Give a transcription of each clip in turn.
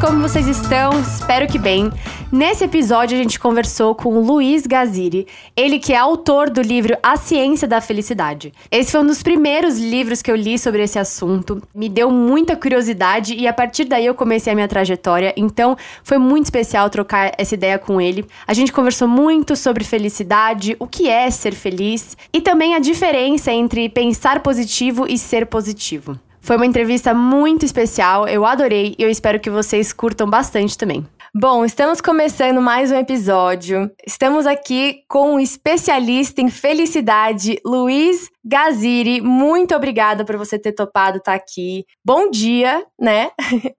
Como vocês estão? Espero que bem. Nesse episódio a gente conversou com o Luiz Gaziri, ele que é autor do livro A Ciência da Felicidade. Esse foi um dos primeiros livros que eu li sobre esse assunto, me deu muita curiosidade e a partir daí eu comecei a minha trajetória, então foi muito especial trocar essa ideia com ele. A gente conversou muito sobre felicidade, o que é ser feliz e também a diferença entre pensar positivo e ser positivo. Foi uma entrevista muito especial, eu adorei e eu espero que vocês curtam bastante também. Bom, estamos começando mais um episódio. Estamos aqui com um especialista em felicidade, Luiz Gaziri, muito obrigada por você ter topado estar aqui. Bom dia, né?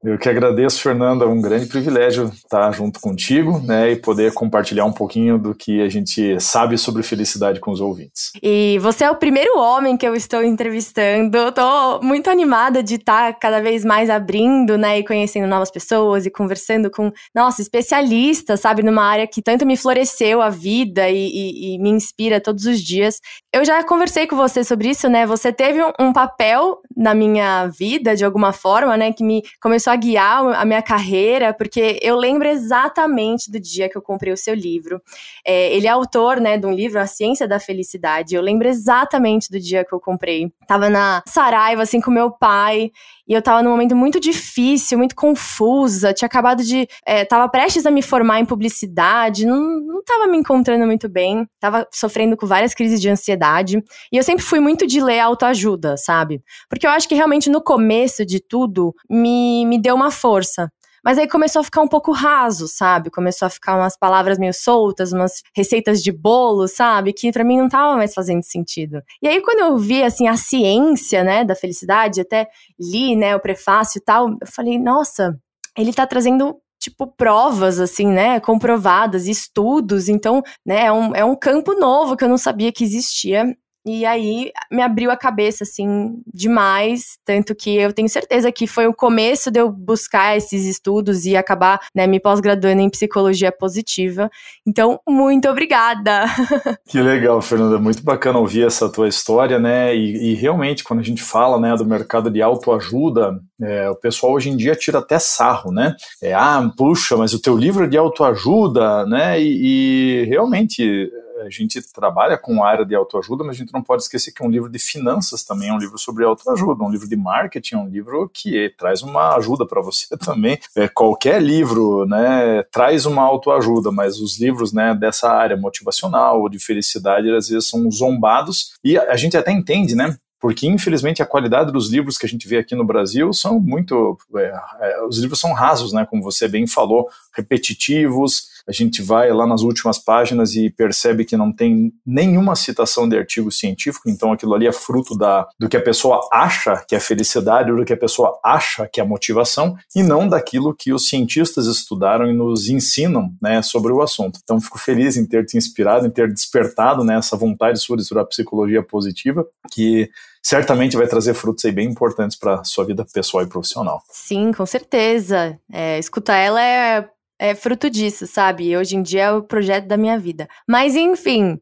Eu que agradeço, Fernanda. É um grande privilégio estar junto contigo, né, e poder compartilhar um pouquinho do que a gente sabe sobre felicidade com os ouvintes. E você é o primeiro homem que eu estou entrevistando. Estou muito animada de estar cada vez mais abrindo, né, e conhecendo novas pessoas e conversando com, nossa, especialistas, sabe, numa área que tanto me floresceu a vida e, e, e me inspira todos os dias. Eu já conversei com você você sobre isso, né? Você teve um, papel na minha vida, de alguma forma, né? Que me começou a guiar a minha carreira, porque eu lembro exatamente do dia que eu comprei o seu livro. É, ele é autor, né, de um livro, A Ciência da Felicidade. Eu lembro exatamente do dia que eu comprei. Tava na Saraiva, assim, com meu pai, e eu tava num momento muito difícil, muito confusa. Tinha acabado de. É, tava prestes a me formar em publicidade, não, não tava me encontrando muito bem. Tava sofrendo com várias crises de ansiedade. E eu sempre fui muito de ler autoajuda, sabe? Porque eu acho que realmente no começo de tudo me, me deu uma força. Mas aí começou a ficar um pouco raso, sabe? Começou a ficar umas palavras meio soltas, umas receitas de bolo, sabe? Que para mim não tava mais fazendo sentido. E aí quando eu vi assim a ciência, né, da felicidade, até li, né, o prefácio e tal, eu falei, nossa, ele tá trazendo tipo provas assim, né, comprovadas, estudos, então, né, é um, é um campo novo que eu não sabia que existia e aí me abriu a cabeça, assim, demais. Tanto que eu tenho certeza que foi o começo de eu buscar esses estudos e acabar né, me pós-graduando em psicologia positiva. Então, muito obrigada! Que legal, Fernanda. Muito bacana ouvir essa tua história, né? E, e realmente, quando a gente fala né, do mercado de autoajuda, é, o pessoal hoje em dia tira até sarro, né? É, ah, puxa, mas o teu livro é de autoajuda, né? e, e realmente a gente trabalha com a área de autoajuda, mas a gente não pode esquecer que um livro de finanças também, é um livro sobre autoajuda, um livro de marketing, é um livro que traz uma ajuda para você também. É, qualquer livro, né, traz uma autoajuda, mas os livros, né, dessa área motivacional ou de felicidade, às vezes são zombados e a gente até entende, né, porque infelizmente a qualidade dos livros que a gente vê aqui no Brasil são muito, é, é, os livros são rasos, né, como você bem falou, repetitivos, a gente vai lá nas últimas páginas e percebe que não tem nenhuma citação de artigo científico, então aquilo ali é fruto da, do que a pessoa acha que é felicidade, ou do que a pessoa acha que é motivação, e não daquilo que os cientistas estudaram e nos ensinam né, sobre o assunto. Então fico feliz em ter te inspirado, em ter despertado né, essa vontade sua de estudar psicologia positiva, que certamente vai trazer frutos aí bem importantes para sua vida pessoal e profissional. Sim, com certeza. É, escutar ela é é fruto disso, sabe? Hoje em dia é o projeto da minha vida. Mas enfim,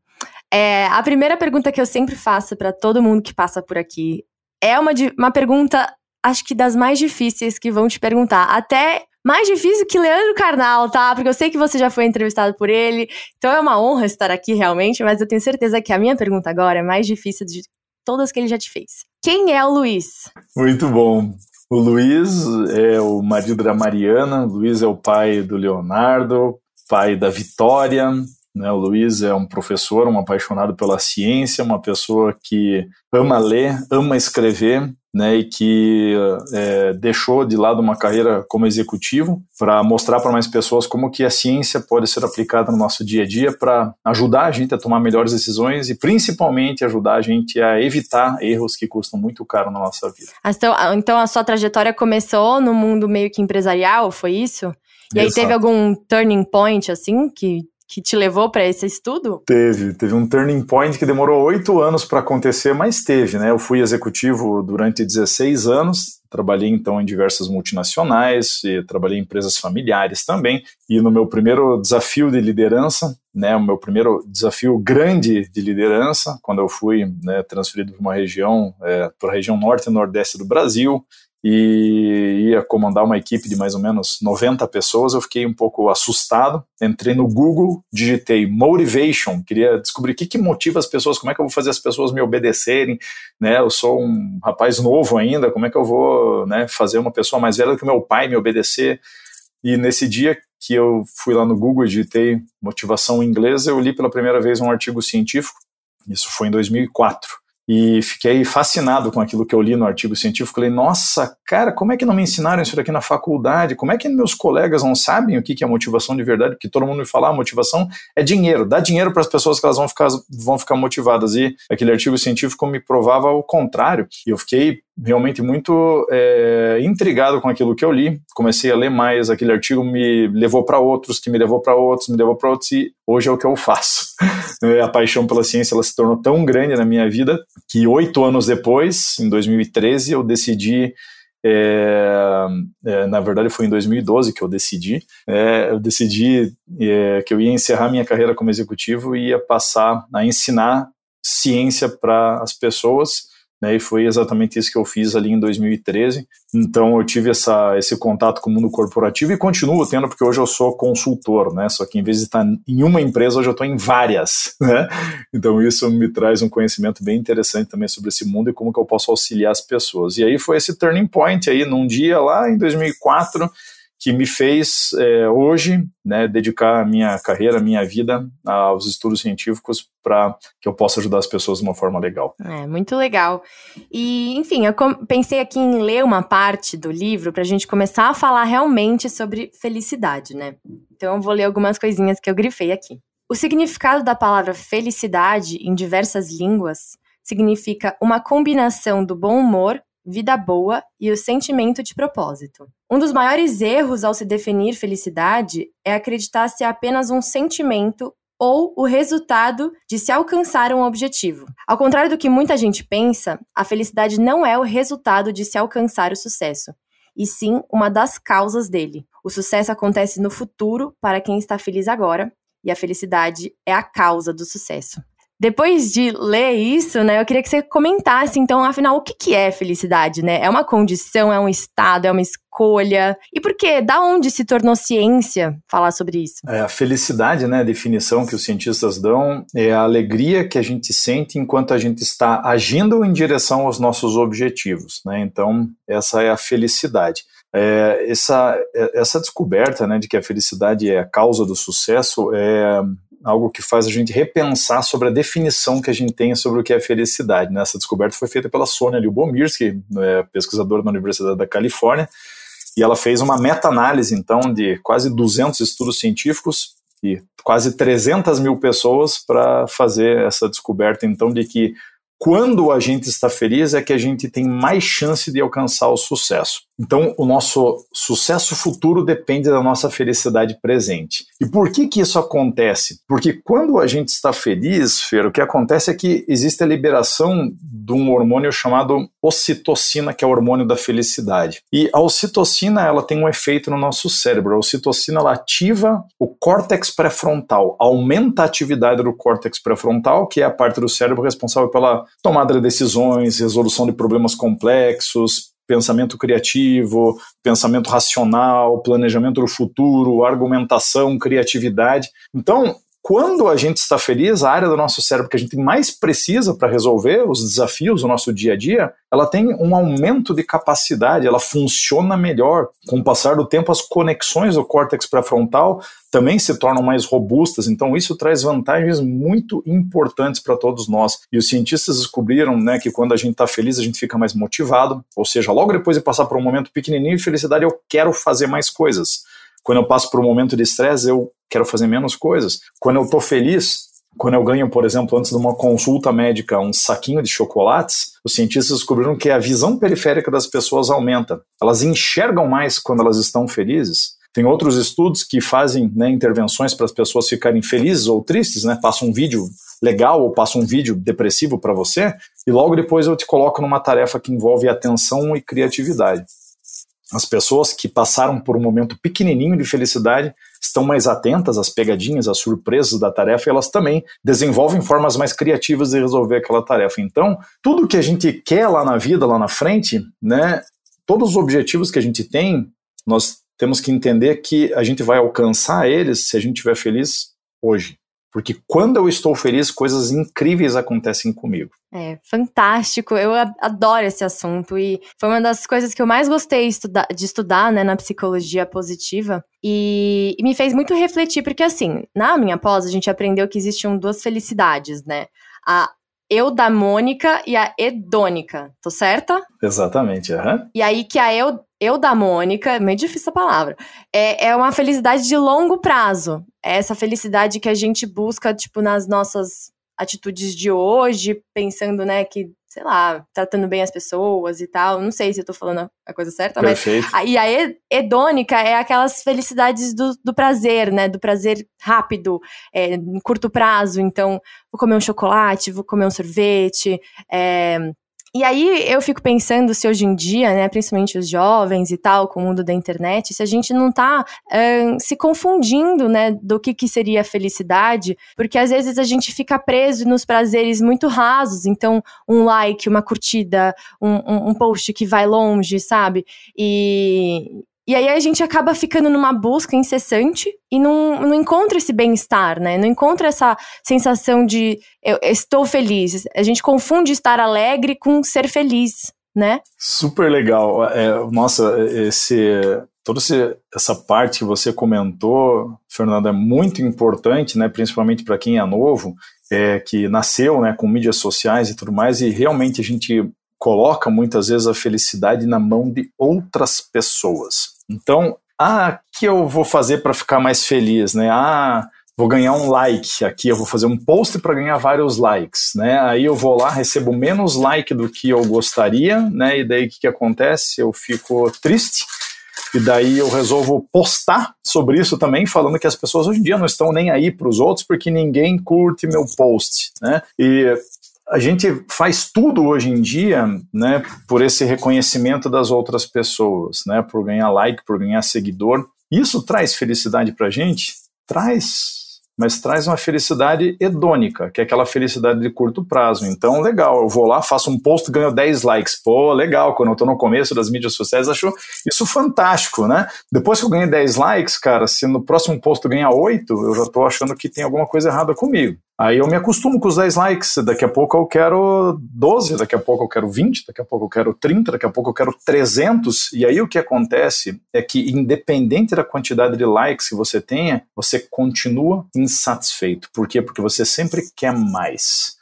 é, a primeira pergunta que eu sempre faço para todo mundo que passa por aqui é uma, uma pergunta, acho que das mais difíceis que vão te perguntar. Até mais difícil que Leandro Carnal, tá? Porque eu sei que você já foi entrevistado por ele, então é uma honra estar aqui realmente, mas eu tenho certeza que a minha pergunta agora é mais difícil de todas que ele já te fez. Quem é o Luiz? Muito bom. O Luiz é o marido da Mariana, o Luiz é o pai do Leonardo, pai da Vitória, Né? O Luiz é um professor, um apaixonado pela ciência, uma pessoa que ama ler, ama escrever, né, e que é, deixou de lado uma carreira como executivo para mostrar para mais pessoas como que a ciência pode ser aplicada no nosso dia a dia para ajudar a gente a tomar melhores decisões e principalmente ajudar a gente a evitar erros que custam muito caro na nossa vida. Então, então a sua trajetória começou no mundo meio que empresarial, foi isso? E Exato. aí teve algum turning point assim que que te levou para esse estudo? Teve, teve um turning point que demorou oito anos para acontecer, mas teve, né? Eu fui executivo durante 16 anos, trabalhei então em diversas multinacionais, trabalhei em empresas familiares também, e no meu primeiro desafio de liderança, né, o meu primeiro desafio grande de liderança, quando eu fui né, transferido para uma região, é, para a região norte e nordeste do Brasil, e ia comandar uma equipe de mais ou menos 90 pessoas, eu fiquei um pouco assustado. Entrei no Google, digitei motivation, queria descobrir o que, que motiva as pessoas, como é que eu vou fazer as pessoas me obedecerem, né? Eu sou um rapaz novo ainda, como é que eu vou né, fazer uma pessoa mais velha que meu pai me obedecer? E nesse dia que eu fui lá no Google e digitei motivação em inglês, eu li pela primeira vez um artigo científico, isso foi em 2004 e fiquei fascinado com aquilo que eu li no artigo científico. Falei, nossa, cara, como é que não me ensinaram isso aqui na faculdade? Como é que meus colegas não sabem o que é motivação de verdade? Porque todo mundo me fala, ah, motivação é dinheiro, dá dinheiro para as pessoas que elas vão ficar, vão ficar motivadas. E aquele artigo científico me provava o contrário. E eu fiquei realmente muito é, intrigado com aquilo que eu li. Comecei a ler mais, aquele artigo me levou para outros, que me levou para outros, me levou para outros, e hoje é o que eu faço. a paixão pela ciência ela se tornou tão grande na minha vida que oito anos depois, em 2013, eu decidi é, é, na verdade foi em 2012 que eu decidi, eu decidi que eu ia encerrar minha carreira como executivo e ia passar a ensinar ciência para as pessoas né, e foi exatamente isso que eu fiz ali em 2013. Então eu tive essa, esse contato com o mundo corporativo e continuo tendo, porque hoje eu sou consultor, né? Só que em vez de estar em uma empresa, hoje eu estou em várias, né? Então isso me traz um conhecimento bem interessante também sobre esse mundo e como que eu posso auxiliar as pessoas. E aí foi esse turning point aí, num dia lá em 2004, que me fez é, hoje né, dedicar a minha carreira, a minha vida aos estudos científicos para que eu possa ajudar as pessoas de uma forma legal. É, muito legal. E, enfim, eu pensei aqui em ler uma parte do livro para a gente começar a falar realmente sobre felicidade, né? Então eu vou ler algumas coisinhas que eu grifei aqui. O significado da palavra felicidade em diversas línguas significa uma combinação do bom humor vida boa e o sentimento de propósito. Um dos maiores erros ao se definir felicidade é acreditar ser apenas um sentimento ou o resultado de se alcançar um objetivo. Ao contrário do que muita gente pensa, a felicidade não é o resultado de se alcançar o sucesso, e sim uma das causas dele. O sucesso acontece no futuro para quem está feliz agora, e a felicidade é a causa do sucesso. Depois de ler isso, né, eu queria que você comentasse, então, afinal, o que, que é felicidade, né? É uma condição, é um estado, é uma escolha? E por quê? Da onde se tornou ciência falar sobre isso? É, a felicidade, né, a definição que os cientistas dão, é a alegria que a gente sente enquanto a gente está agindo em direção aos nossos objetivos, né? Então, essa é a felicidade. É, essa, essa descoberta né, de que a felicidade é a causa do sucesso é, algo que faz a gente repensar sobre a definição que a gente tem sobre o que é felicidade. Né? Essa descoberta foi feita pela Sônia Lyubomirsky, é, pesquisadora na Universidade da Califórnia, e ela fez uma meta-análise, então, de quase 200 estudos científicos e quase 300 mil pessoas para fazer essa descoberta, então, de que quando a gente está feliz é que a gente tem mais chance de alcançar o sucesso. Então, o nosso sucesso futuro depende da nossa felicidade presente. E por que que isso acontece? Porque quando a gente está feliz, Fer, o que acontece é que existe a liberação de um hormônio chamado ocitocina, que é o hormônio da felicidade. E a ocitocina, ela tem um efeito no nosso cérebro. A ocitocina, ela ativa o córtex pré-frontal, aumenta a atividade do córtex pré-frontal, que é a parte do cérebro responsável pela tomada de decisões, resolução de problemas complexos, pensamento criativo, pensamento racional, planejamento do futuro, argumentação, criatividade. Então, quando a gente está feliz, a área do nosso cérebro que a gente mais precisa para resolver os desafios do nosso dia a dia, ela tem um aumento de capacidade, ela funciona melhor. Com o passar do tempo, as conexões do córtex pré-frontal também se tornam mais robustas, então isso traz vantagens muito importantes para todos nós. E os cientistas descobriram né, que quando a gente está feliz, a gente fica mais motivado, ou seja, logo depois de passar por um momento pequenininho de felicidade, eu quero fazer mais coisas. Quando eu passo por um momento de estresse, eu quero fazer menos coisas. Quando eu estou feliz, quando eu ganho, por exemplo, antes de uma consulta médica, um saquinho de chocolates, os cientistas descobriram que a visão periférica das pessoas aumenta. Elas enxergam mais quando elas estão felizes. Tem outros estudos que fazem né, intervenções para as pessoas ficarem felizes ou tristes, né? Passa um vídeo legal ou passa um vídeo depressivo para você e logo depois eu te coloco numa tarefa que envolve atenção e criatividade. As pessoas que passaram por um momento pequenininho de felicidade estão mais atentas às pegadinhas, às surpresas da tarefa, e elas também desenvolvem formas mais criativas de resolver aquela tarefa. Então, tudo que a gente quer lá na vida, lá na frente, né, todos os objetivos que a gente tem, nós temos que entender que a gente vai alcançar eles se a gente estiver feliz hoje. Porque quando eu estou feliz, coisas incríveis acontecem comigo. É, fantástico. Eu adoro esse assunto e foi uma das coisas que eu mais gostei de estudar, né, na psicologia positiva. E, e me fez muito refletir, porque assim, na minha pós, a gente aprendeu que existiam duas felicidades, né? A eudamônica e a hedônica, tô certa? Exatamente, uhum. E aí que a eu, eudamônica, meio difícil a palavra, é, é uma felicidade de longo prazo. É essa felicidade que a gente busca, tipo, nas nossas atitudes de hoje, pensando, né, que, sei lá, tratando bem as pessoas e tal. Não sei se eu tô falando a coisa certa, Perfeito. mas. E a hedônica é aquelas felicidades do, do prazer, né? Do prazer rápido, é, em curto prazo. Então, vou comer um chocolate, vou comer um sorvete, é, e aí eu fico pensando se hoje em dia, né, principalmente os jovens e tal, com o mundo da internet, se a gente não tá se confundindo, né, do que, que seria felicidade, porque às vezes a gente fica preso nos prazeres muito rasos, então um like, uma curtida, um, um, um post que vai longe, sabe? E, e aí a gente acaba ficando numa busca incessante e não, não encontra esse bem-estar, né? Não encontra essa sensação de eu, estou feliz. A gente confunde estar alegre com ser feliz, né? Super legal. É, nossa, esse toda essa parte que você comentou, Fernando, é muito importante, né? Principalmente para quem é novo, é, que nasceu, né, com mídias sociais e tudo mais, e realmente a gente coloca muitas vezes a felicidade na mão de outras pessoas. Então, ah, o que eu vou fazer para ficar mais feliz, né? Ah, vou ganhar um like aqui, eu vou fazer um post para ganhar vários likes, né? Aí eu vou lá, recebo menos like do que eu gostaria, né? E daí o que, que acontece? Eu fico triste. E daí eu resolvo postar sobre isso também, falando que as pessoas hoje em dia não estão nem aí para os outros porque ninguém curte meu post, né? E a gente faz tudo hoje em dia, né, por esse reconhecimento das outras pessoas, né, por ganhar like, por ganhar seguidor. Isso traz felicidade para gente? Traz, mas traz uma felicidade hedônica, que é aquela felicidade de curto prazo. Então, legal, eu vou lá, faço um post, ganho 10 likes. Pô, legal, quando eu tô no começo das mídias sociais, acho isso fantástico, né? Depois que eu ganhei 10 likes, cara, se no próximo post eu ganhar 8, eu já tô achando que tem alguma coisa errada comigo. Aí eu me acostumo com os 10 likes, daqui a pouco eu quero 12, daqui a pouco eu quero 20, daqui a pouco eu quero 30, daqui a pouco eu quero 300. E aí o que acontece é que, independente da quantidade de likes que você tenha, você continua insatisfeito. Por quê? Porque você sempre quer mais.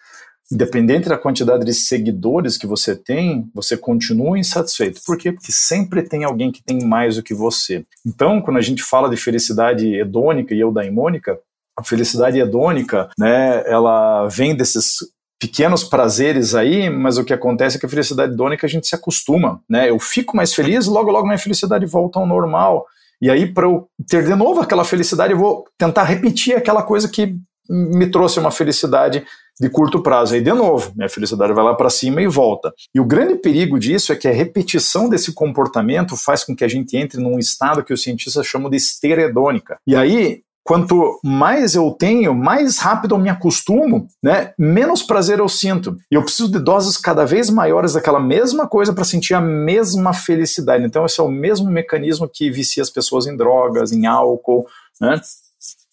Independente da quantidade de seguidores que você tem, você continua insatisfeito. Por quê? Porque sempre tem alguém que tem mais do que você. Então, quando a gente fala de felicidade hedônica e eudaimônica, a felicidade hedônica, né, ela vem desses pequenos prazeres aí, mas o que acontece é que a felicidade hedônica a gente se acostuma, né? Eu fico mais feliz, logo logo minha felicidade volta ao normal. E aí para eu ter de novo aquela felicidade, eu vou tentar repetir aquela coisa que me trouxe uma felicidade de curto prazo. Aí, de novo, minha felicidade vai lá para cima e volta. E o grande perigo disso é que a repetição desse comportamento faz com que a gente entre num estado que os cientistas chamam de esteira hedônica. E aí, quanto mais eu tenho, mais rápido eu me acostumo, né? Menos prazer eu sinto. E eu preciso de doses cada vez maiores daquela mesma coisa para sentir a mesma felicidade. Então esse é o mesmo mecanismo que vicia as pessoas em drogas, em álcool, né?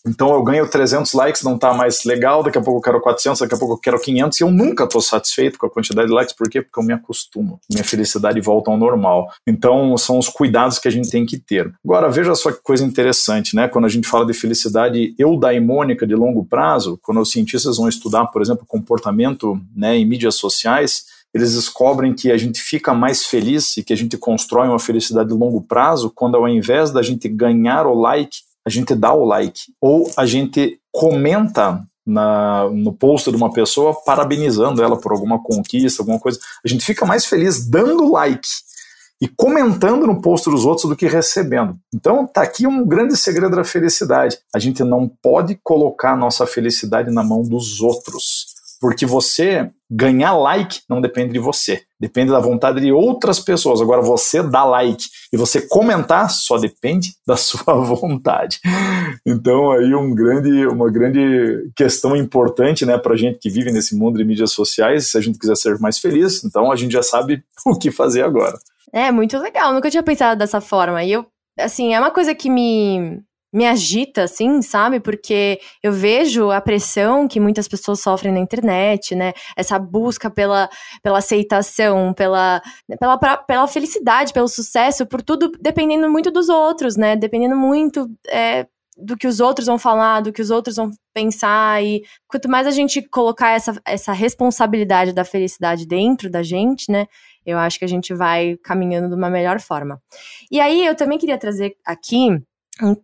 Então eu ganho 300 likes, não tá mais legal, daqui a pouco eu quero 400, daqui a pouco eu quero 500 e eu nunca tô satisfeito com a quantidade de likes, por quê? Porque eu me acostumo, minha felicidade volta ao normal. Então são os cuidados que a gente tem que ter. Agora veja só que coisa interessante, né? Quando a gente fala de felicidade eudaimônica de longo prazo, quando os cientistas vão estudar, por exemplo, comportamento né, em mídias sociais, eles descobrem que a gente fica mais feliz e que a gente constrói uma felicidade de longo prazo quando ao invés da gente ganhar o like, a gente dá o like. Ou a gente comenta na, no post de uma pessoa parabenizando ela por alguma conquista, alguma coisa. A gente fica mais feliz dando like e comentando no post dos outros do que recebendo. Então tá aqui um grande segredo da felicidade. A gente não pode colocar a nossa felicidade na mão dos outros. Porque você ganhar like não depende de você, depende da vontade de outras pessoas. Agora, você dar like e você comentar só depende da sua vontade. Então, aí um grande, uma grande questão importante né, para a gente que vive nesse mundo de mídias sociais, se a gente quiser ser mais feliz, então a gente já sabe o que fazer agora. É, muito legal. Nunca tinha pensado dessa forma. E eu, assim, é uma coisa que me me agita, assim, sabe? Porque eu vejo a pressão que muitas pessoas sofrem na internet, né? Essa busca pela, pela aceitação, pela, pela, pela felicidade, pelo sucesso, por tudo dependendo muito dos outros, né? Dependendo muito é, do que os outros vão falar, do que os outros vão pensar. E quanto mais a gente colocar essa, essa responsabilidade da felicidade dentro da gente, né? Eu acho que a gente vai caminhando de uma melhor forma. E aí, eu também queria trazer aqui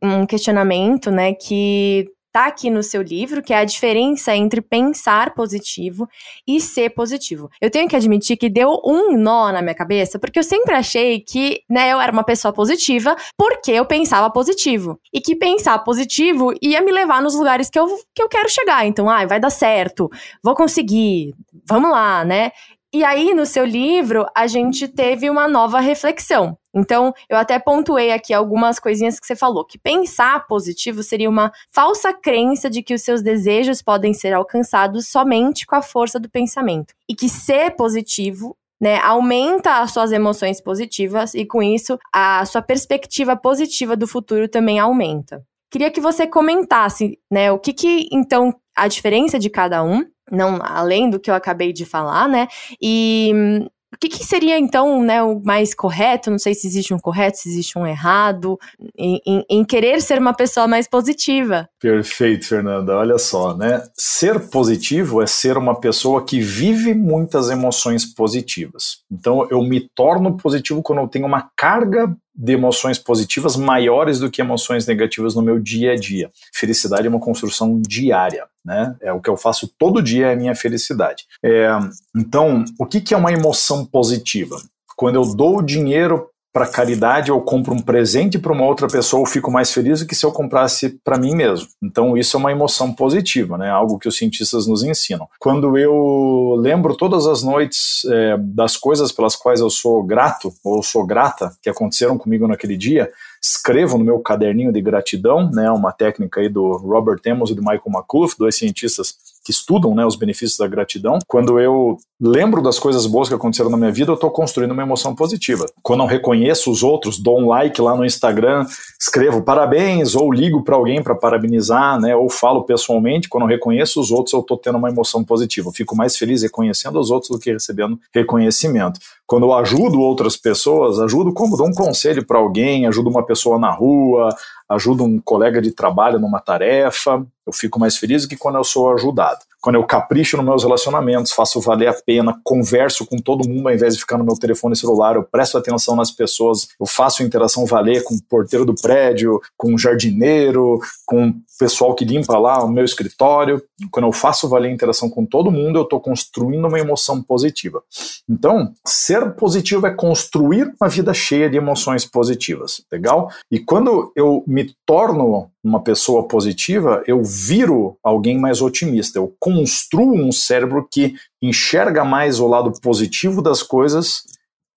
um, questionamento, né, que tá aqui no seu livro, que é a diferença entre pensar positivo e ser positivo. Eu tenho que admitir que deu um nó na minha cabeça, porque eu sempre achei que, né, eu era uma pessoa positiva porque eu pensava positivo. E que pensar positivo ia me levar nos lugares que eu, que eu quero chegar. Então, ai, ah, vai dar certo, vou conseguir, vamos lá, né? E aí, no seu livro, a gente teve uma nova reflexão. Então, eu até pontuei aqui algumas coisinhas que você falou, que pensar positivo seria uma falsa crença de que os seus desejos podem ser alcançados somente com a força do pensamento. E que ser positivo né, aumenta as suas emoções positivas e com isso a sua perspectiva positiva do futuro também aumenta. Queria que você comentasse, né, o que que então a diferença de cada um não além do que eu acabei de falar, né? E hum, o que, que, seria, então, né, o mais correto? Não sei se existe um correto, se existe um errado, em, em, em, querer ser uma pessoa mais positiva. Perfeito, Fernanda. Olha só, né? Ser positivo é ser uma pessoa que vive muitas emoções positivas. Então, eu me torno positivo quando eu tenho uma carga de emoções positivas maiores do que emoções negativas no meu dia a dia. Felicidade é uma construção diária, né? É o que eu faço todo dia é a minha felicidade. É, então, o que, que é uma emoção positiva? Quando eu dou dinheiro para caridade ou compro um presente para uma outra pessoa, eu fico mais feliz do que se eu comprasse para mim mesmo. Então isso é uma emoção positiva, né? Algo que os cientistas nos ensinam. Quando eu lembro todas as noites é, das coisas pelas quais eu sou grato ou sou grata que aconteceram comigo naquele dia, escrevo no meu caderninho de gratidão, né? Uma técnica aí do Robert Emmons e do Michael McCullough, dois cientistas que estudam né, os benefícios da gratidão, quando eu lembro das coisas boas que aconteceram na minha vida, eu estou construindo uma emoção positiva. Quando eu reconheço os outros, dou um like lá no Instagram, escrevo parabéns, ou ligo para alguém para parabenizar, né, ou falo pessoalmente, quando eu reconheço os outros, eu estou tendo uma emoção positiva. Eu fico mais feliz reconhecendo os outros do que recebendo reconhecimento. Quando eu ajudo outras pessoas, ajudo como dou um conselho para alguém, ajudo uma pessoa na rua, ajudo um colega de trabalho numa tarefa, eu fico mais feliz do que quando eu sou ajudado quando eu capricho nos meus relacionamentos, faço valer a pena, converso com todo mundo ao invés de ficar no meu telefone celular, eu presto atenção nas pessoas, eu faço interação valer com o porteiro do prédio, com o jardineiro, com o pessoal que limpa lá o meu escritório. Quando eu faço valer a interação com todo mundo, eu estou construindo uma emoção positiva. Então, ser positivo é construir uma vida cheia de emoções positivas, legal? E quando eu me torno uma pessoa positiva, eu viro alguém mais otimista. Eu construo um cérebro que enxerga mais o lado positivo das coisas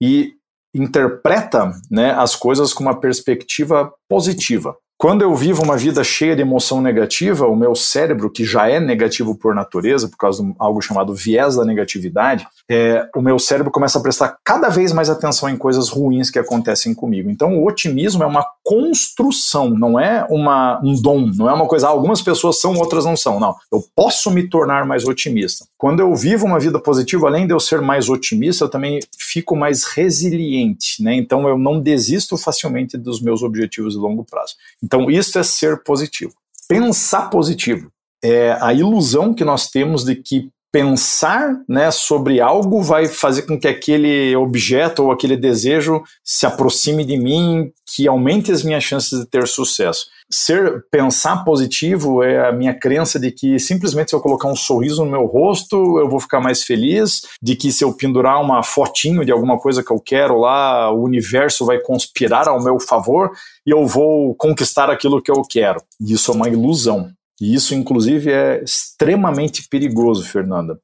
e interpreta né, as coisas com uma perspectiva positiva. Quando eu vivo uma vida cheia de emoção negativa, o meu cérebro, que já é negativo por natureza, por causa de algo chamado viés da negatividade, é, o meu cérebro começa a prestar cada vez mais atenção em coisas ruins que acontecem comigo. Então, o otimismo é uma construção, não é uma, um dom, não é uma coisa, algumas pessoas são, outras não são. Não, eu posso me tornar mais otimista. Quando eu vivo uma vida positiva, além de eu ser mais otimista, eu também fico mais resiliente, né? Então eu não desisto facilmente dos meus objetivos de longo prazo. Então isso é ser positivo. Pensar positivo é a ilusão que nós temos de que pensar né, sobre algo vai fazer com que aquele objeto ou aquele desejo se aproxime de mim, que aumente as minhas chances de ter sucesso. Ser pensar positivo é a minha crença de que simplesmente se eu colocar um sorriso no meu rosto, eu vou ficar mais feliz, de que se eu pendurar uma fotinho de alguma coisa que eu quero lá, o universo vai conspirar ao meu favor e eu vou conquistar aquilo que eu quero. Isso é uma ilusão. E isso, inclusive, é extremamente perigoso, Fernanda.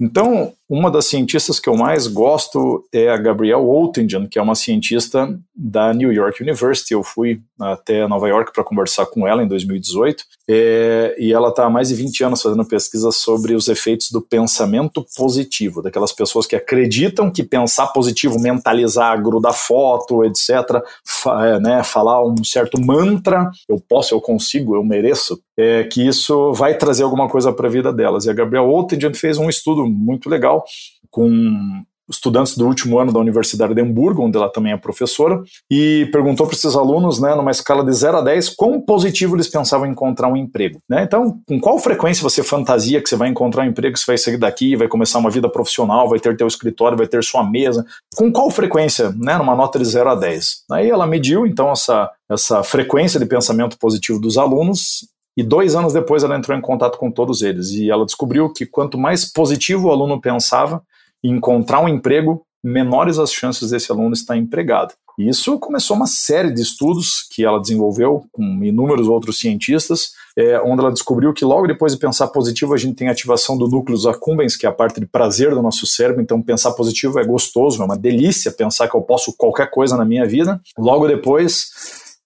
Então, uma das cientistas que eu mais gosto é a Gabrielle Oettingen, que é uma cientista da New York University. Eu fui até Nova York para conversar com ela em 2018, é, e ela está há mais de 20 anos fazendo pesquisa sobre os efeitos do pensamento positivo, daquelas pessoas que acreditam que pensar positivo, mentalizar, grudar foto, etc., fa é, né, falar um certo mantra, eu posso, eu consigo, eu mereço, é, que isso vai trazer alguma coisa para a vida delas. E a Gabrielle Oettingen fez um estudo muito legal com estudantes do último ano da Universidade de Hamburgo, onde ela também é professora, e perguntou para esses alunos, né, numa escala de 0 a 10, quão positivo eles pensavam em encontrar um emprego. Né? Então, com qual frequência você fantasia que você vai encontrar um emprego, você vai sair daqui, vai começar uma vida profissional, vai ter teu escritório, vai ter sua mesa? Com qual frequência, né, numa nota de 0 a 10? Aí ela mediu, então, essa, essa frequência de pensamento positivo dos alunos e dois anos depois ela entrou em contato com todos eles e ela descobriu que quanto mais positivo o aluno pensava em encontrar um emprego, menores as chances desse aluno estar empregado. E isso começou uma série de estudos que ela desenvolveu com inúmeros outros cientistas, é, onde ela descobriu que logo depois de pensar positivo a gente tem ativação do núcleo accumbens, que é a parte de prazer do nosso cérebro. Então pensar positivo é gostoso, é uma delícia pensar que eu posso qualquer coisa na minha vida. Logo depois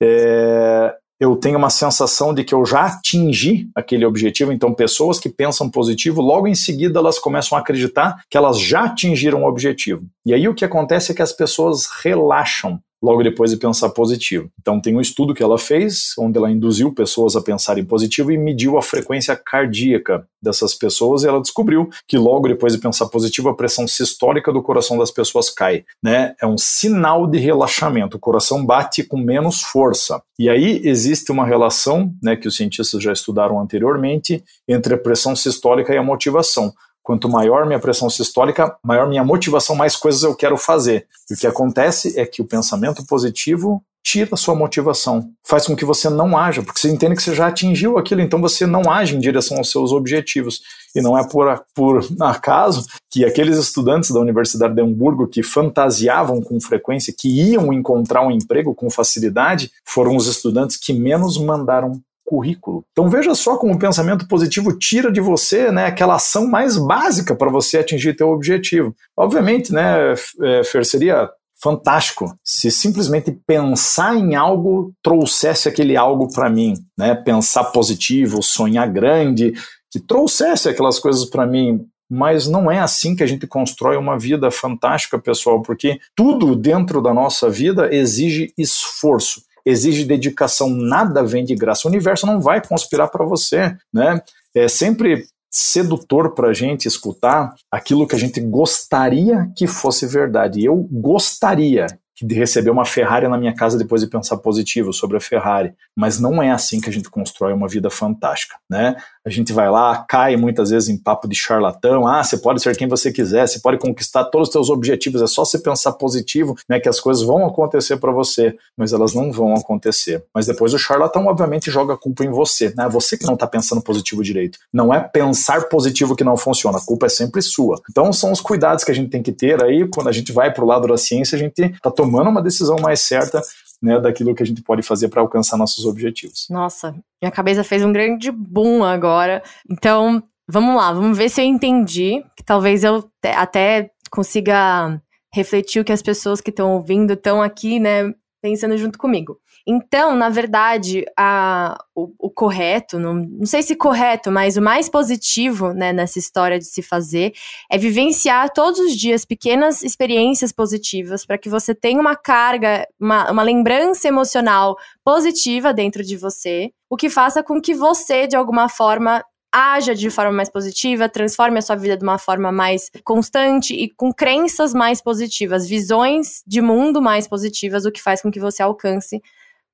é, eu tenho uma sensação de que eu já atingi aquele objetivo. Então, pessoas que pensam positivo, logo em seguida elas começam a acreditar que elas já atingiram o objetivo. E aí o que acontece é que as pessoas relaxam logo depois de pensar positivo. Então tem um estudo que ela fez, onde ela induziu pessoas a pensarem positivo e mediu a frequência cardíaca dessas pessoas e ela descobriu que logo depois de pensar positivo a pressão sistólica do coração das pessoas cai, né? É um sinal de relaxamento, o coração bate com menos força. E aí existe uma relação, né, que os cientistas já estudaram anteriormente, entre a pressão sistólica e a motivação. Quanto maior minha pressão sistólica, maior minha motivação, mais coisas eu quero fazer. E o que acontece é que o pensamento positivo tira sua motivação, faz com que você não haja, porque você entende que você já atingiu aquilo, então você não age em direção aos seus objetivos. E não é por, por acaso que aqueles estudantes da Universidade de Hamburgo que fantasiavam com frequência que iam encontrar um emprego com facilidade foram os estudantes que menos mandaram currículo. Então veja só como o pensamento positivo tira de você né, aquela ação mais básica para você atingir teu objetivo. Obviamente, né, é, Fer, seria fantástico se simplesmente pensar em algo trouxesse aquele algo para mim, né? Pensar positivo, sonhar grande, que trouxesse aquelas coisas para mim. Mas não é assim que a gente constrói uma vida fantástica, pessoal, porque tudo dentro da nossa vida exige esforço exige dedicação, nada vem de graça. O universo não vai conspirar para você, né? É sempre sedutor para a gente escutar aquilo que a gente gostaria que fosse verdade. Eu gostaria de receber uma Ferrari na minha casa depois de pensar positivo sobre a Ferrari, mas não é assim que a gente constrói uma vida fantástica, né? A gente vai lá, cai muitas vezes em papo de charlatão, ah, você pode ser quem você quiser, você pode conquistar todos os seus objetivos, é só você pensar positivo, né, que as coisas vão acontecer para você, mas elas não vão acontecer. Mas depois o charlatão obviamente joga a culpa em você, né? Você que não está pensando positivo direito. Não é pensar positivo que não funciona, a culpa é sempre sua. Então são os cuidados que a gente tem que ter aí quando a gente vai para o lado da ciência, a gente está tomando uma decisão mais certa né, daquilo que a gente pode fazer para alcançar nossos objetivos. Nossa, minha cabeça fez um grande boom agora. Então, vamos lá, vamos ver se eu entendi, que talvez eu até consiga refletir o que as pessoas que estão ouvindo estão aqui, né, pensando junto comigo. Então, na verdade, a, o, o correto, não, não, sei se correto, mas o mais positivo né, nessa história de se fazer é vivenciar todos os dias pequenas experiências positivas para que você tenha uma carga, uma, uma lembrança emocional positiva dentro de você, o que faça com que você, de alguma forma, haja de forma mais positiva, transforme a sua vida de uma forma mais constante e com crenças mais positivas, visões de mundo mais positivas, o que faz com que você alcance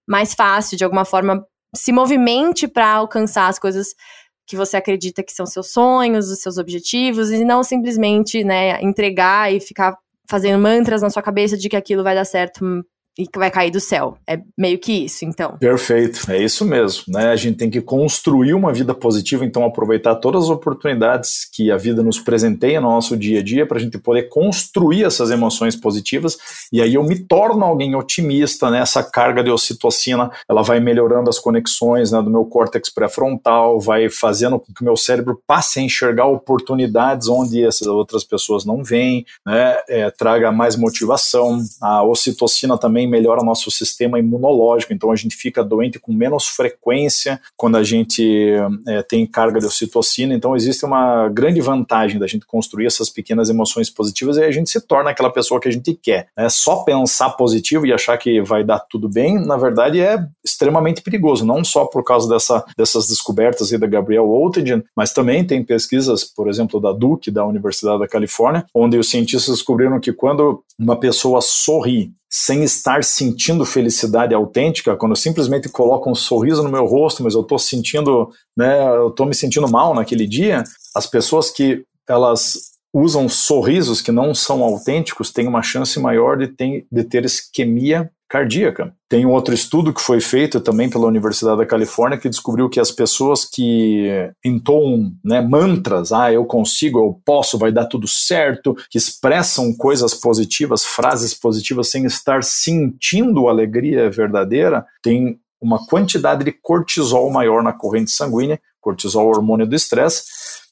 mais fácil, de alguma forma, se movimente para alcançar as coisas que você acredita que são seus sonhos, os seus objetivos, e não simplesmente, né, entregar e ficar fazendo mantras na sua cabeça de que aquilo vai dar certo e que vai cair do céu. É meio que isso, então. Perfeito, é isso mesmo. Né? A gente tem que construir uma vida positiva, então aproveitar todas as oportunidades que a vida nos presenteia no nosso dia a dia para a gente poder construir essas emoções positivas. E aí eu me torno alguém otimista, né? Essa carga de ocitocina, ela vai melhorando as conexões né, do meu córtex pré-frontal, vai fazendo com que o meu cérebro passe a enxergar oportunidades onde essas outras pessoas não veem, né? É, traga mais motivação. A ocitocina também melhora nosso sistema imunológico, então a gente fica doente com menos frequência quando a gente é, tem carga de ocitocina, então existe uma grande vantagem da gente construir essas pequenas emoções positivas e a gente se torna aquela pessoa que a gente quer. Né? Só pensar positivo e achar que vai dar tudo bem, na verdade é extremamente perigoso, não só por causa dessa, dessas descobertas aí da Gabriel Oettingen, mas também tem pesquisas, por exemplo, da Duke, da Universidade da Califórnia, onde os cientistas descobriram que quando uma pessoa sorri sem estar sentindo felicidade autêntica, quando eu simplesmente coloco um sorriso no meu rosto, mas eu estou sentindo, né, eu estou me sentindo mal naquele dia, as pessoas que elas usam sorrisos que não são autênticos têm uma chance maior de ter, de ter isquemia cardíaca. Tem um outro estudo que foi feito também pela Universidade da Califórnia que descobriu que as pessoas que entoam né, mantras, ah, eu consigo, eu posso, vai dar tudo certo, que expressam coisas positivas, frases positivas sem estar sentindo alegria verdadeira, tem uma quantidade de cortisol maior na corrente sanguínea, cortisol hormônio do estresse,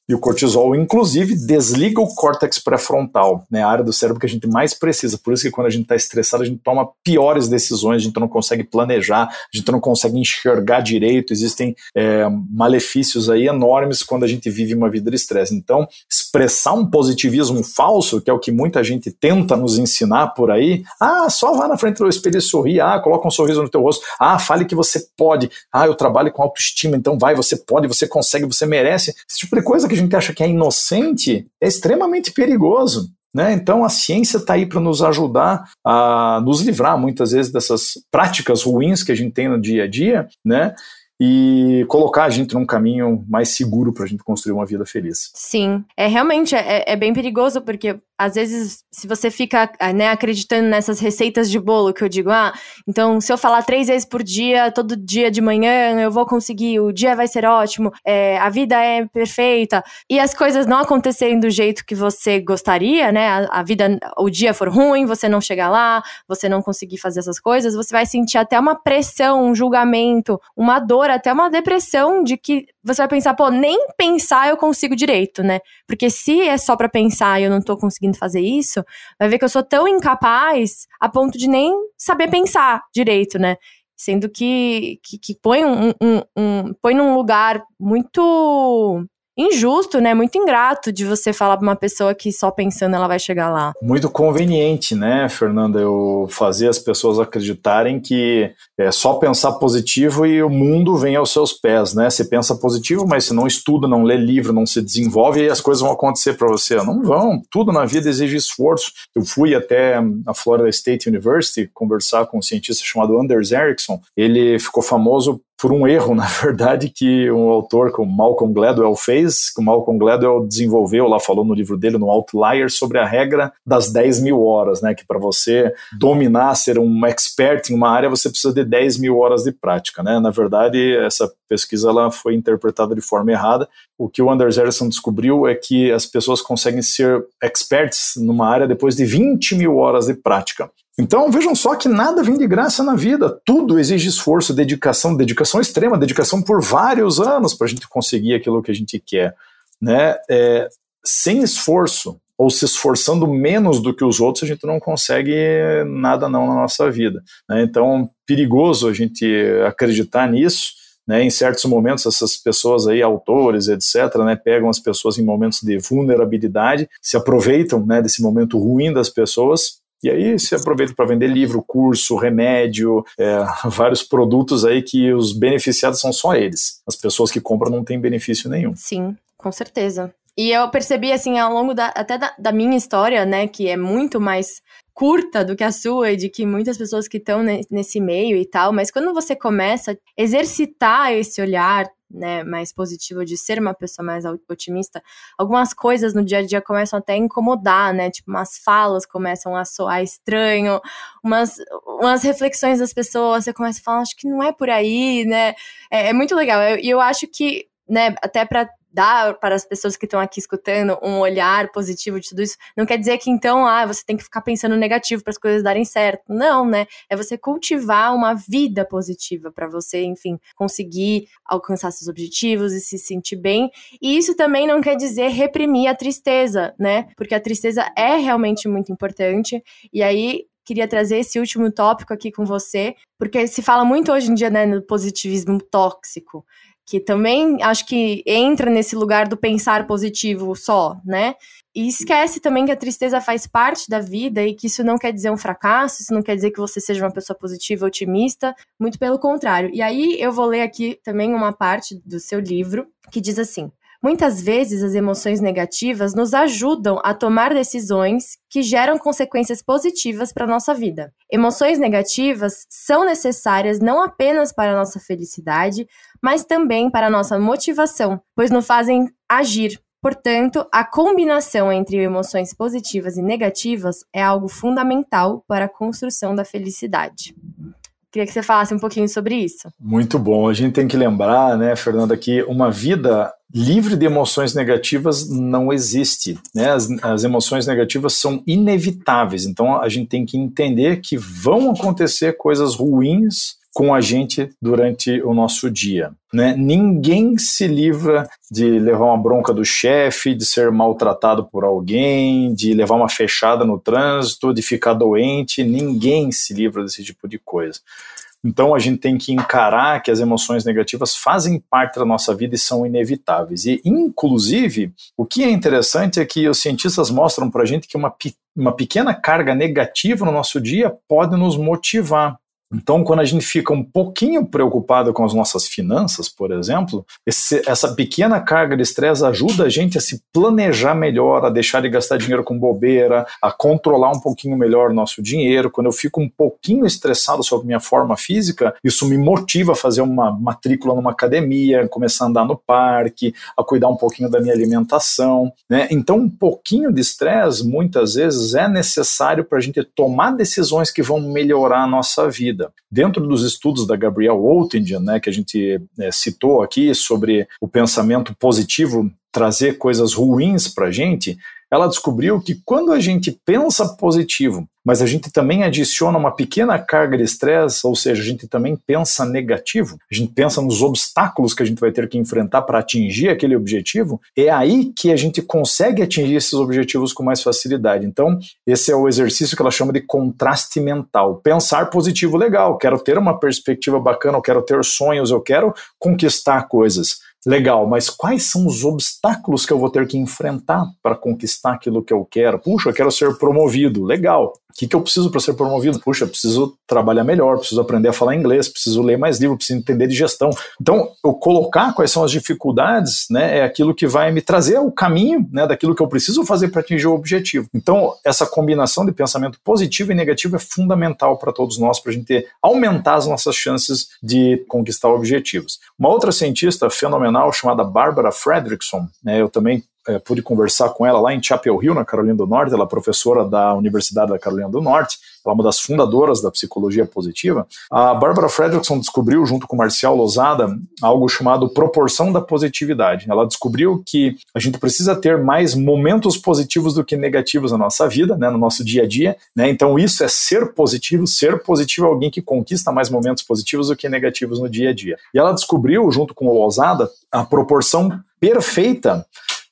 e o cortisol, inclusive, desliga o córtex pré-frontal, né, a área do cérebro que a gente mais precisa. Por isso que quando a gente está estressado, a gente toma piores decisões, a gente não consegue planejar, a gente não consegue enxergar direito. Existem é, malefícios aí enormes quando a gente vive uma vida de estresse. Então, expressar um positivismo falso, que é o que muita gente tenta nos ensinar por aí, ah, só vá na frente do espelho e sorri, ah, coloca um sorriso no teu rosto, ah, fale que você pode, ah, eu trabalho com autoestima, então vai, você pode, você consegue, você merece. Esse tipo de coisa que a gente acha que é inocente é extremamente perigoso. Né? Então a ciência está aí para nos ajudar a nos livrar muitas vezes dessas práticas ruins que a gente tem no dia a dia, né? e colocar a gente num caminho mais seguro para a gente construir uma vida feliz. Sim, é realmente é, é, bem perigoso porque às vezes se você fica né, acreditando nessas receitas de bolo que eu digo, ah, então se eu falar três vezes por dia, todo dia de manhã eu vou conseguir, o dia vai ser ótimo, é, a vida é perfeita e as coisas não acontecerem do jeito que você gostaria, né? A, a vida, o dia for ruim, você não chegar lá, você não conseguir fazer essas coisas, você vai sentir até uma pressão, um julgamento, uma dor até uma depressão de que você vai pensar, pô, nem pensar eu consigo direito, né? Porque se é só para pensar e eu não tô conseguindo fazer isso, vai ver que eu sou tão incapaz a ponto de nem saber pensar direito, né? Sendo que, que, que põe, um, um, um, põe num lugar muito injusto, né? Muito ingrato de você falar para uma pessoa que só pensando ela vai chegar lá. Muito conveniente, né, Fernanda, eu fazer as pessoas acreditarem que é só pensar positivo e o mundo vem aos seus pés, né? Você pensa positivo, mas você não estuda, não lê livro, não se desenvolve as coisas vão acontecer para você. Não vão. Tudo na vida exige esforço. Eu fui até a Florida State University conversar com um cientista chamado Anders Ericsson. Ele ficou famoso por um erro, na verdade, que um autor como Malcolm Gladwell fez, que o Malcolm Gladwell desenvolveu, lá falou no livro dele, no Outlier, sobre a regra das 10 mil horas, né, que para você dominar, ser um expert em uma área, você precisa de 10 mil horas de prática, né, na verdade, essa pesquisa ela foi interpretada de forma errada, o que o Anders Ericsson descobriu é que as pessoas conseguem ser experts numa área depois de 20 mil horas de prática. Então vejam só que nada vem de graça na vida, tudo exige esforço, dedicação, dedicação extrema, dedicação por vários anos para a gente conseguir aquilo que a gente quer. Né? É, sem esforço, ou se esforçando menos do que os outros, a gente não consegue nada não na nossa vida. Né? Então, perigoso a gente acreditar nisso. Né, em certos momentos, essas pessoas aí, autores, etc., né, pegam as pessoas em momentos de vulnerabilidade, se aproveitam né, desse momento ruim das pessoas e aí se aproveita para vender livro, curso, remédio, é, vários produtos aí que os beneficiados são só eles. As pessoas que compram não têm benefício nenhum. Sim, com certeza. E eu percebi, assim, ao longo da, até da, da minha história, né, que é muito mais curta do que a sua e de que muitas pessoas que estão nesse meio e tal, mas quando você começa a exercitar esse olhar né, mais positivo de ser uma pessoa mais otimista, algumas coisas no dia a dia começam até a incomodar, né? Tipo, umas falas começam a soar estranho, umas, umas reflexões das pessoas, você começa a falar, acho que não é por aí, né? É, é muito legal. E eu, eu acho que, né, até para dar para as pessoas que estão aqui escutando um olhar positivo de tudo isso, não quer dizer que então, ah, você tem que ficar pensando negativo para as coisas darem certo. Não, né? É você cultivar uma vida positiva para você, enfim, conseguir alcançar seus objetivos e se sentir bem. E isso também não quer dizer reprimir a tristeza, né? Porque a tristeza é realmente muito importante. E aí queria trazer esse último tópico aqui com você, porque se fala muito hoje em dia né, no positivismo tóxico que também acho que entra nesse lugar do pensar positivo só, né? E esquece também que a tristeza faz parte da vida e que isso não quer dizer um fracasso, isso não quer dizer que você seja uma pessoa positiva, otimista, muito pelo contrário. E aí eu vou ler aqui também uma parte do seu livro que diz assim: Muitas vezes as emoções negativas nos ajudam a tomar decisões que geram consequências positivas para a nossa vida. Emoções negativas são necessárias não apenas para a nossa felicidade, mas também para a nossa motivação, pois nos fazem agir. Portanto, a combinação entre emoções positivas e negativas é algo fundamental para a construção da felicidade. Queria que você falasse um pouquinho sobre isso. Muito bom. A gente tem que lembrar, né, Fernanda, que uma vida livre de emoções negativas não existe. Né? As, as, emoções negativas são inevitáveis. Então a gente tem que entender que vão acontecer coisas ruins com a gente durante o nosso dia. Né? Ninguém se livra de levar uma bronca do chefe, de ser maltratado por alguém, de levar uma fechada no trânsito, de ficar doente. Ninguém se livra desse tipo de coisa. Então a gente tem que encarar que as emoções negativas fazem parte da nossa vida e são inevitáveis. E, inclusive, o que é interessante é que os cientistas mostram para a gente que uma, uma pequena carga negativa no nosso dia pode nos motivar. Então, quando a gente fica um pouquinho preocupado com as nossas finanças, por exemplo, esse, essa pequena carga de estresse ajuda a gente a se planejar melhor, a deixar de gastar dinheiro com bobeira, a controlar um pouquinho melhor nosso dinheiro. Quando eu fico um pouquinho estressado sobre minha forma física, isso me motiva a fazer uma matrícula numa academia, começar a andar no parque, a cuidar um pouquinho da minha alimentação. Né? Então, um pouquinho de estresse, muitas vezes, é necessário para a gente tomar decisões que vão melhorar a nossa vida vida. Dentro dos estudos da Gabrielle Oettingen, né, que a gente é, citou aqui sobre o pensamento positivo trazer coisas ruins para a gente, ela descobriu que quando a gente pensa positivo, mas a gente também adiciona uma pequena carga de estresse, ou seja, a gente também pensa negativo, a gente pensa nos obstáculos que a gente vai ter que enfrentar para atingir aquele objetivo, é aí que a gente consegue atingir esses objetivos com mais facilidade. Então, esse é o exercício que ela chama de contraste mental. Pensar positivo, legal, quero ter uma perspectiva bacana, eu quero ter sonhos, eu quero conquistar coisas. Legal, mas quais são os obstáculos que eu vou ter que enfrentar para conquistar aquilo que eu quero? Puxa, eu quero ser promovido. Legal. O que, que eu preciso para ser promovido? Puxa, eu preciso trabalhar melhor, preciso aprender a falar inglês, preciso ler mais livro, preciso entender de gestão. Então, eu colocar quais são as dificuldades, né, é aquilo que vai me trazer o caminho, né, daquilo que eu preciso fazer para atingir o objetivo. Então, essa combinação de pensamento positivo e negativo é fundamental para todos nós, para a gente aumentar as nossas chances de conquistar objetivos. Uma outra cientista fenomenal chamada Barbara Fredrickson, né, eu também é, pude conversar com ela lá em Chapel Hill, na Carolina do Norte. Ela é professora da Universidade da Carolina do Norte. Ela é uma das fundadoras da psicologia positiva. A Barbara Fredrickson descobriu, junto com Marcial Lozada, algo chamado proporção da positividade. Ela descobriu que a gente precisa ter mais momentos positivos do que negativos na nossa vida, né, no nosso dia a dia. Né? Então, isso é ser positivo. Ser positivo é alguém que conquista mais momentos positivos do que negativos no dia a dia. E ela descobriu, junto com o Lozada, a proporção perfeita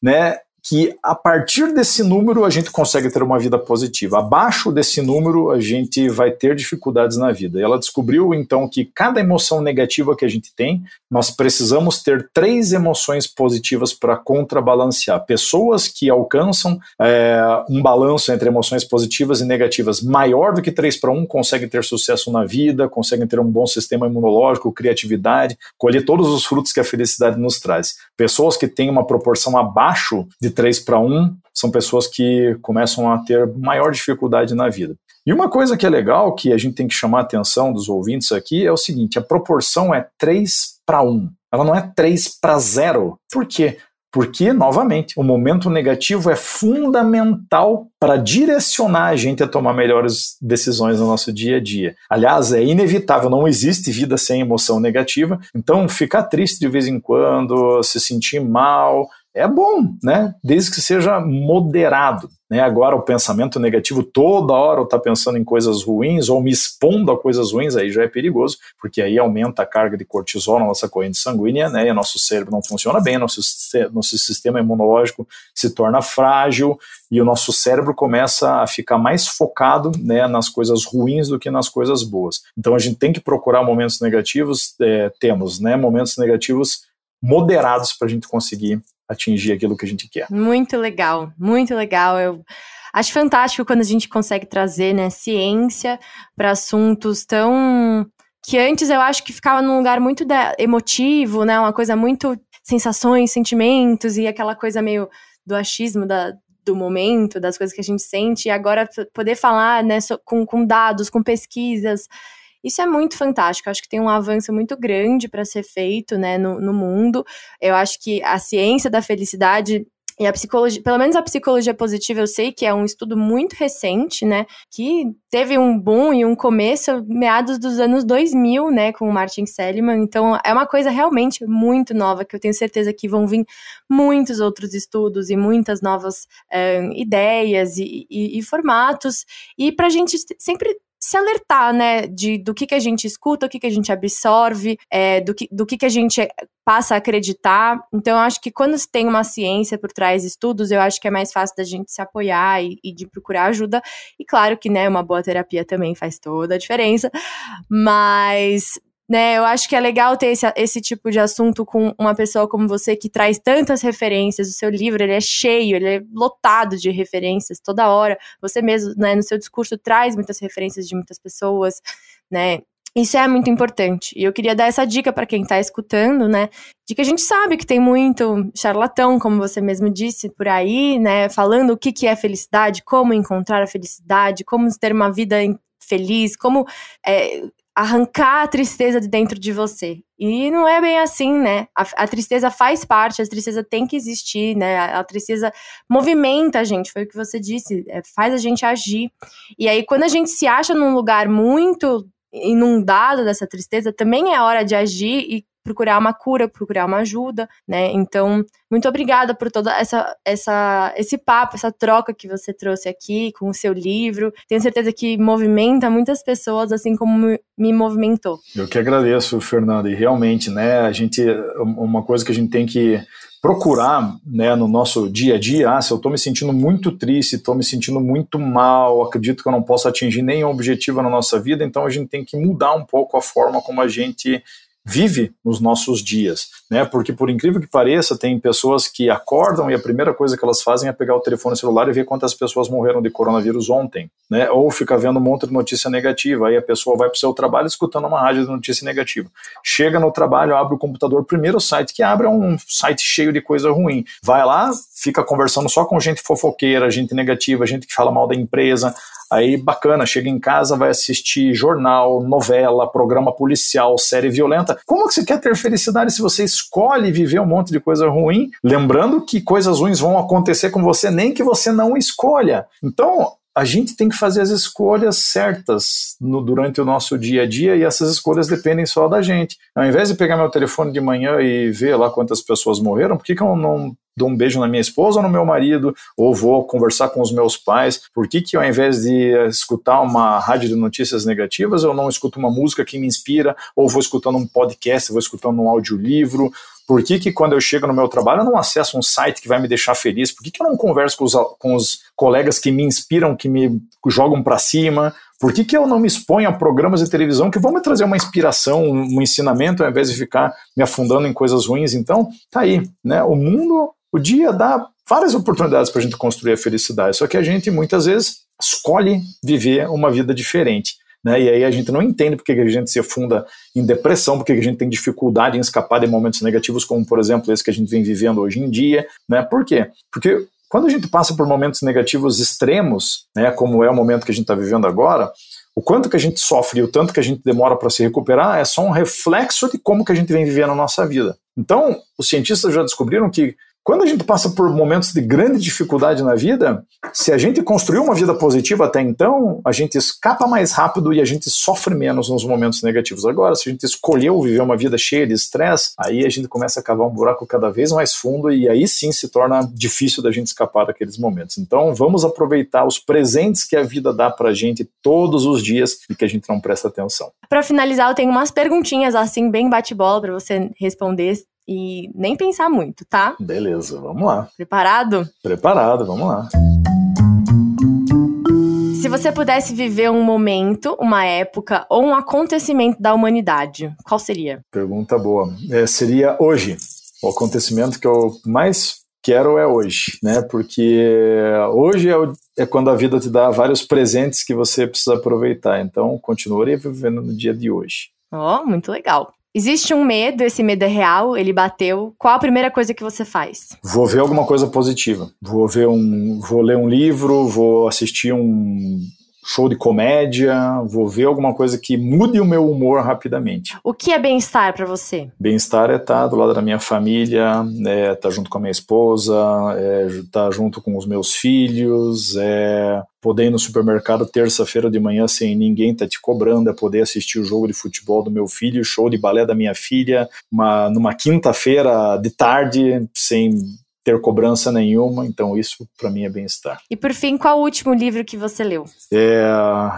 né, que a partir desse número a gente consegue ter uma vida positiva. Abaixo desse número a gente vai ter dificuldades na vida. E ela descobriu então que cada emoção negativa que a gente tem, nós precisamos ter três emoções positivas para contrabalancear. Pessoas que alcançam é, um balanço entre emoções positivas e negativas maior do que 3 para 1 conseguem ter sucesso na vida, conseguem ter um bom sistema imunológico, criatividade, colher todos os frutos que a felicidade nos traz. Pessoas que têm uma proporção abaixo de 3 para 1 são pessoas que começam a ter maior dificuldade na vida. E uma coisa que é legal, que a gente tem que chamar a atenção dos ouvintes aqui, é o seguinte: a proporção é 3 para 1. Ela não é 3 para 0. Por quê? Porque, novamente, o momento negativo é fundamental para direcionar a gente a tomar melhores decisões no nosso dia a dia. Aliás, é inevitável, não existe vida sem emoção negativa. Então, ficar triste de vez em quando, se sentir mal, é bom, né? Desde que seja moderado. Né? Agora, o pensamento negativo, toda hora eu estar tá pensando em coisas ruins ou me expondo a coisas ruins, aí já é perigoso, porque aí aumenta a carga de cortisol na nossa corrente sanguínea, né? E o nosso cérebro não funciona bem, nosso, nosso sistema imunológico se torna frágil e o nosso cérebro começa a ficar mais focado né, nas coisas ruins do que nas coisas boas. Então, a gente tem que procurar momentos negativos, é, temos né, momentos negativos moderados para a gente conseguir atingir aquilo que a gente quer. Muito legal, muito legal. Eu acho fantástico quando a gente consegue trazer né, ciência para assuntos tão que antes eu acho que ficava num lugar muito emotivo, né, uma coisa muito sensações, sentimentos e aquela coisa meio do achismo da, do momento, das coisas que a gente sente, e agora poder falar né, com, com dados, com pesquisas, isso é muito fantástico. Eu acho que tem um avanço muito grande para ser feito né, no, no mundo. Eu acho que a ciência da felicidade e a psicologia, pelo menos a psicologia positiva, eu sei que é um estudo muito recente, né? Que teve um boom e um começo meados dos anos 2000, né? Com o Martin Seligman. Então, é uma coisa realmente muito nova, que eu tenho certeza que vão vir muitos outros estudos e muitas novas uh, ideias e, e, e formatos. E para a gente sempre se alertar, né, de, do que, que a gente escuta, o que, que a gente absorve, é, do, que, do que, que a gente passa a acreditar. Então, eu acho que quando se tem uma ciência por trás de estudos, eu acho que é mais fácil da gente se apoiar e, e de procurar ajuda. E claro que, né, uma boa terapia também faz toda a diferença, mas né? Eu acho que é legal ter esse, esse tipo de assunto com uma pessoa como você que traz tantas referências. O seu livro ele é cheio, ele é lotado de referências toda hora. Você mesmo, né, no seu discurso traz muitas referências de muitas pessoas, né? Isso é muito importante. E eu queria dar essa dica para quem está escutando, né? De que a gente sabe que tem muito charlatão, como você mesmo disse, por aí, né? Falando o que, que é felicidade, como encontrar a felicidade, como ter uma vida feliz, como é, arrancar a tristeza de dentro de você. E não é bem assim, né? A, a, tristeza faz parte, a tristeza tem que existir, né? A, a, tristeza movimenta a gente, foi o que você disse, é, faz a gente agir. E aí, quando a gente se acha num lugar muito inundado dessa tristeza, também é hora de agir e procurar uma cura, procurar uma ajuda, né? Então, muito obrigada por toda essa, essa esse papo, essa troca que você trouxe aqui com o seu livro. Tenho certeza que movimenta muitas pessoas, assim como me movimentou. Eu que agradeço, Fernanda. E realmente, né, a gente uma coisa que a gente tem que procurar né, no nosso dia a dia, ah, se eu estou me sentindo muito triste, estou me sentindo muito mal, acredito que eu não posso atingir nenhum objetivo na nossa vida, então a gente tem que mudar um pouco a forma como a gente vive nos nossos dias, né? Porque por incrível que pareça, tem pessoas que acordam e a primeira coisa que elas fazem é pegar o telefone celular e ver quantas pessoas morreram de coronavírus ontem, né? Ou fica vendo um monte de notícia negativa, aí a pessoa vai para o seu trabalho escutando uma rádio de notícia negativa. Chega no trabalho, abre o computador, primeiro site que abre é um site cheio de coisa ruim. Vai lá, fica conversando só com gente fofoqueira, gente negativa, gente que fala mal da empresa, Aí bacana, chega em casa, vai assistir jornal, novela, programa policial, série violenta. Como que você quer ter felicidade se você escolhe viver um monte de coisa ruim? Lembrando que coisas ruins vão acontecer com você nem que você não escolha. Então, a gente tem que fazer as escolhas certas no, durante o nosso dia a dia e essas escolhas dependem só da gente. Ao invés de pegar meu telefone de manhã e ver lá quantas pessoas morreram, por que, que eu não dou um beijo na minha esposa ou no meu marido, ou vou conversar com os meus pais, por que, que ao invés de escutar uma rádio de notícias negativas, eu não escuto uma música que me inspira, ou vou escutando um podcast, vou escutando um audiolivro, Por que, que quando eu chego no meu trabalho eu não acesso um site que vai me deixar feliz? Por que, que eu não converso com os, com os colegas que me inspiram, que me jogam para cima? Por que, que eu não me exponho a programas de televisão que vão me trazer uma inspiração, um ensinamento, ao invés de ficar me afundando em coisas ruins? Então, tá aí, né? O mundo, o dia dá várias oportunidades para a gente construir a felicidade, só que a gente muitas vezes escolhe viver uma vida diferente. Né? E aí a gente não entende porque a gente se afunda em depressão, porque a gente tem dificuldade em escapar de momentos negativos, como por exemplo esse que a gente vem vivendo hoje em dia. Né? Por quê? Porque quando a gente passa por momentos negativos extremos, né, como é o momento que a gente está vivendo agora, o quanto que a gente sofre e o tanto que a gente demora para se recuperar é só um reflexo de como que a gente vem vivendo a nossa vida. Então, os cientistas já descobriram que quando a gente passa por momentos de grande dificuldade na vida, se a gente construiu uma vida positiva até então, a gente escapa mais rápido e a gente sofre menos nos momentos negativos. Agora, se a gente escolheu viver uma vida cheia de estresse, aí a gente começa a cavar um buraco cada vez mais fundo e aí sim se torna difícil da gente escapar daqueles momentos. Então, vamos aproveitar os presentes que a vida dá pra gente todos os dias e que a gente não presta atenção. Para finalizar, eu tenho umas perguntinhas assim bem bate-bola para você responder e nem pensar muito, tá? Beleza, vamos lá. Preparado? Preparado, vamos lá. Se você pudesse viver um momento, uma época ou um acontecimento da humanidade, qual seria? Pergunta boa. É, seria hoje. O acontecimento que eu mais quero é hoje, né? Porque hoje é, o, é, quando a vida te dá vários presentes que você precisa aproveitar. Então, continuaria vivendo no dia de hoje. Ó, oh, muito legal. Existe um medo, esse medo é real, ele bateu. Qual a primeira coisa que você faz? Vou ver alguma coisa positiva. Vou ver um, vou ler um livro, vou assistir um show de comédia, vou ver alguma coisa que mude o meu humor rapidamente. O que é bem-estar para você? Bem-estar é estar do lado da minha família, é estar junto com a minha esposa, é estar junto com os meus filhos, é poder ir no supermercado terça-feira de manhã sem ninguém estar tá te cobrando, é poder assistir o jogo de futebol do meu filho, show de balé da minha filha, uma, numa quinta-feira de tarde, sem ter cobrança nenhuma, então isso para mim é bem-estar. E por fim, qual o último livro que você leu? É,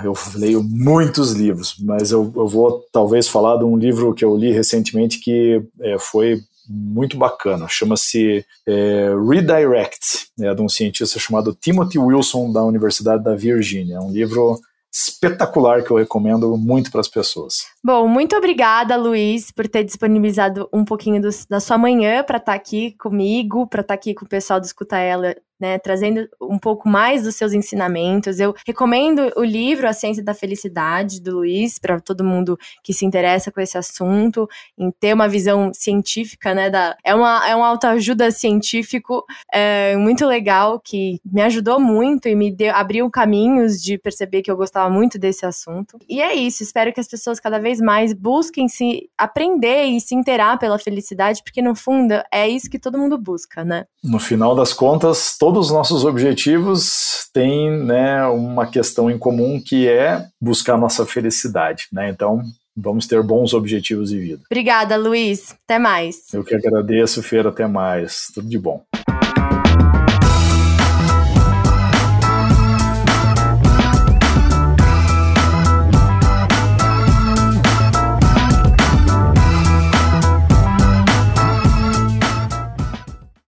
eu leio muitos livros, mas eu, eu vou talvez falar de um livro que eu li recentemente que é, foi muito bacana, chama-se é, Redirect, é de um cientista chamado Timothy Wilson da Universidade da Virgínia. É um livro espetacular que eu recomendo muito para as pessoas. Bom, muito obrigada, Luiz, por ter disponibilizado um pouquinho do, da sua manhã para estar tá aqui comigo, para estar tá aqui com o pessoal do Escuta Ela né, trazendo um pouco mais dos seus ensinamentos. Eu recomendo o livro A Ciência da Felicidade, do Luiz, para todo mundo que se interessa com esse assunto, em ter uma visão científica, né, da, é, uma, é um autoajuda científico é, muito legal, que me ajudou muito e me deu, abriu caminhos de perceber que eu gostava muito desse assunto. E é isso, espero que as pessoas cada vez mais busquem se aprender e se interar pela felicidade, porque no fundo é isso que todo mundo busca, né? No final das contas, todos os nossos objetivos têm né, uma questão em comum que é buscar nossa felicidade. Né? Então, vamos ter bons objetivos de vida. Obrigada, Luiz. Até mais. Eu que agradeço, Feira. Até mais. Tudo de bom.